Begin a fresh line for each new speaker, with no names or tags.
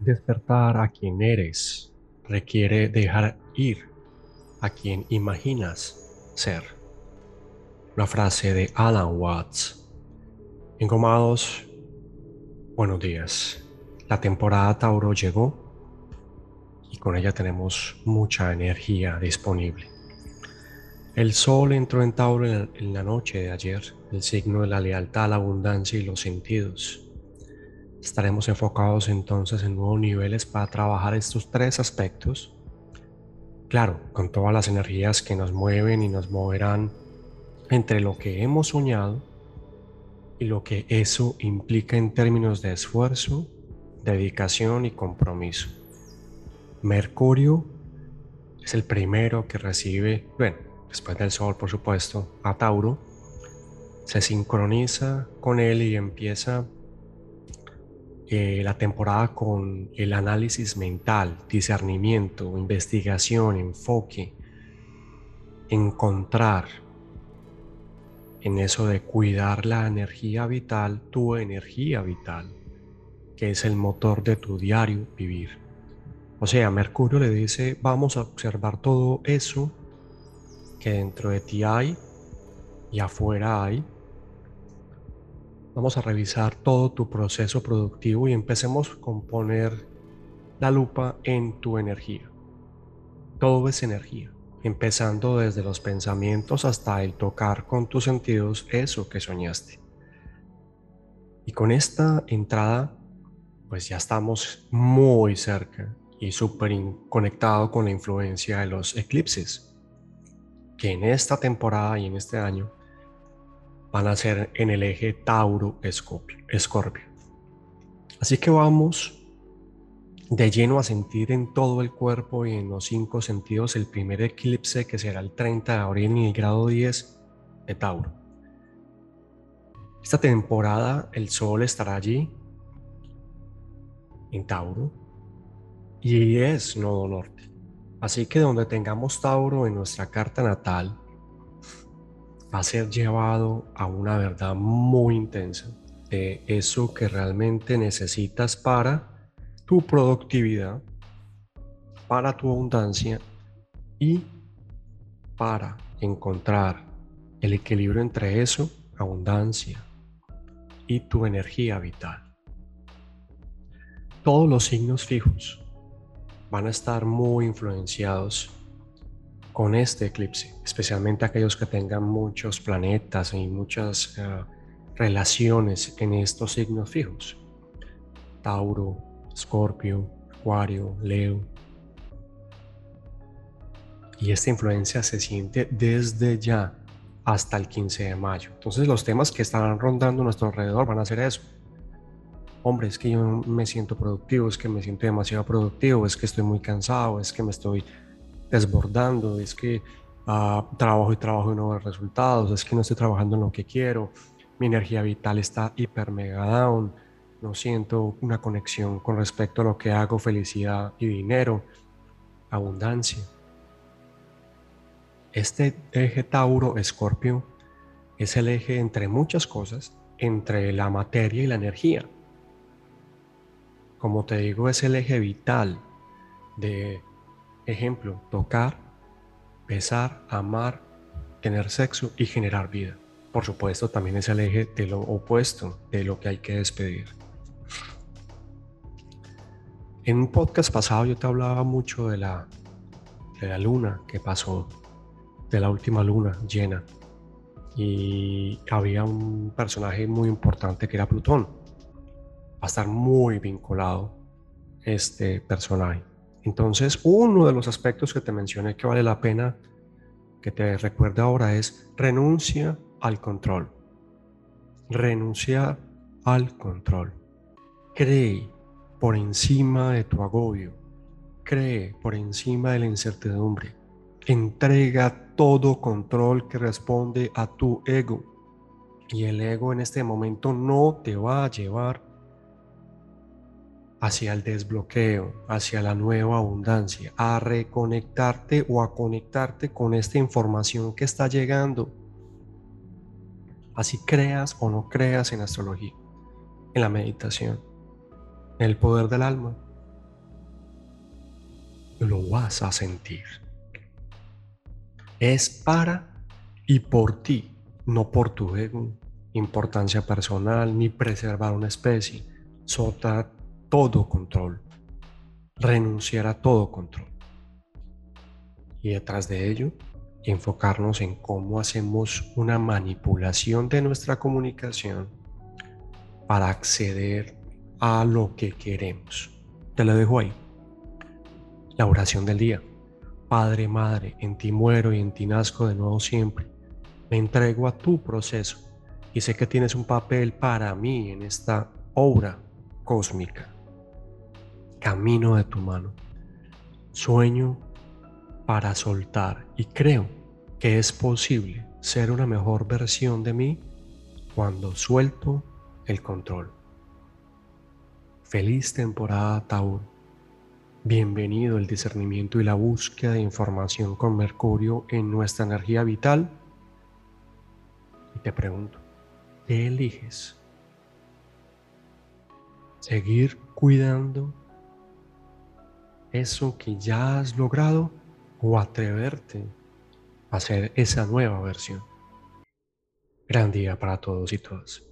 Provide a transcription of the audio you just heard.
Despertar a quien eres requiere dejar ir a quien imaginas ser. La frase de Alan Watts. Engomados, buenos días. La temporada Tauro llegó y con ella tenemos mucha energía disponible. El sol entró en Tauro en la noche de ayer, el signo de la lealtad, la abundancia y los sentidos. Estaremos enfocados entonces en nuevos niveles para trabajar estos tres aspectos. Claro, con todas las energías que nos mueven y nos moverán entre lo que hemos soñado y lo que eso implica en términos de esfuerzo, dedicación y compromiso. Mercurio es el primero que recibe, bueno, después del Sol por supuesto, a Tauro, se sincroniza con él y empieza eh, la temporada con el análisis mental, discernimiento, investigación, enfoque, encontrar en eso de cuidar la energía vital, tu energía vital, que es el motor de tu diario vivir. O sea, Mercurio le dice, vamos a observar todo eso que dentro de ti hay y afuera hay Vamos a revisar todo tu proceso productivo y empecemos con poner la lupa en tu energía. Todo es energía, empezando desde los pensamientos hasta el tocar con tus sentidos eso que soñaste. Y con esta entrada, pues ya estamos muy cerca y súper conectado con la influencia de los eclipses, que en esta temporada y en este año van a ser en el eje Tauro-Escorpio. Así que vamos de lleno a sentir en todo el cuerpo y en los cinco sentidos el primer eclipse que será el 30 de abril en el grado 10 de Tauro. Esta temporada el Sol estará allí en Tauro y es nodo norte. Así que donde tengamos Tauro en nuestra carta natal, va a ser llevado a una verdad muy intensa de eso que realmente necesitas para tu productividad, para tu abundancia y para encontrar el equilibrio entre eso, abundancia y tu energía vital. Todos los signos fijos van a estar muy influenciados con este eclipse, especialmente aquellos que tengan muchos planetas y muchas eh, relaciones en estos signos fijos. Tauro, Escorpio, Acuario, Leo. Y esta influencia se siente desde ya hasta el 15 de mayo. Entonces los temas que estarán rondando a nuestro alrededor van a ser eso. Hombre, es que yo me siento productivo, es que me siento demasiado productivo, es que estoy muy cansado, es que me estoy desbordando, es que ah, trabajo y trabajo y no veo resultados, es que no estoy trabajando en lo que quiero, mi energía vital está hiper mega down, no siento una conexión con respecto a lo que hago, felicidad y dinero, abundancia. Este eje Tauro-Escorpio es el eje entre muchas cosas, entre la materia y la energía. Como te digo, es el eje vital de Ejemplo, tocar, besar, amar, tener sexo y generar vida. Por supuesto, también es el eje de lo opuesto, de lo que hay que despedir. En un podcast pasado yo te hablaba mucho de la, de la luna que pasó, de la última luna llena. Y había un personaje muy importante que era Plutón. Va a estar muy vinculado este personaje. Entonces, uno de los aspectos que te mencioné que vale la pena que te recuerde ahora es renuncia al control. Renunciar al control. Cree por encima de tu agobio. Cree por encima de la incertidumbre. Entrega todo control que responde a tu ego. Y el ego en este momento no te va a llevar hacia el desbloqueo, hacia la nueva abundancia, a reconectarte o a conectarte con esta información que está llegando. Así creas o no creas en astrología, en la meditación, en el poder del alma, lo vas a sentir. Es para y por ti, no por tu importancia personal ni preservar una especie, soltar todo control, renunciar a todo control. Y detrás de ello, enfocarnos en cómo hacemos una manipulación de nuestra comunicación para acceder a lo que queremos. Te lo dejo ahí. La oración del día. Padre, Madre, en ti muero y en ti nazco de nuevo siempre. Me entrego a tu proceso y sé que tienes un papel para mí en esta obra cósmica. Camino de tu mano. Sueño para soltar y creo que es posible ser una mejor versión de mí cuando suelto el control. Feliz temporada Taur. Bienvenido el discernimiento y la búsqueda de información con Mercurio en nuestra energía vital. Y te pregunto, ¿qué eliges? ¿Seguir cuidando eso que ya has logrado o atreverte a hacer esa nueva versión? Gran día para todos y todas.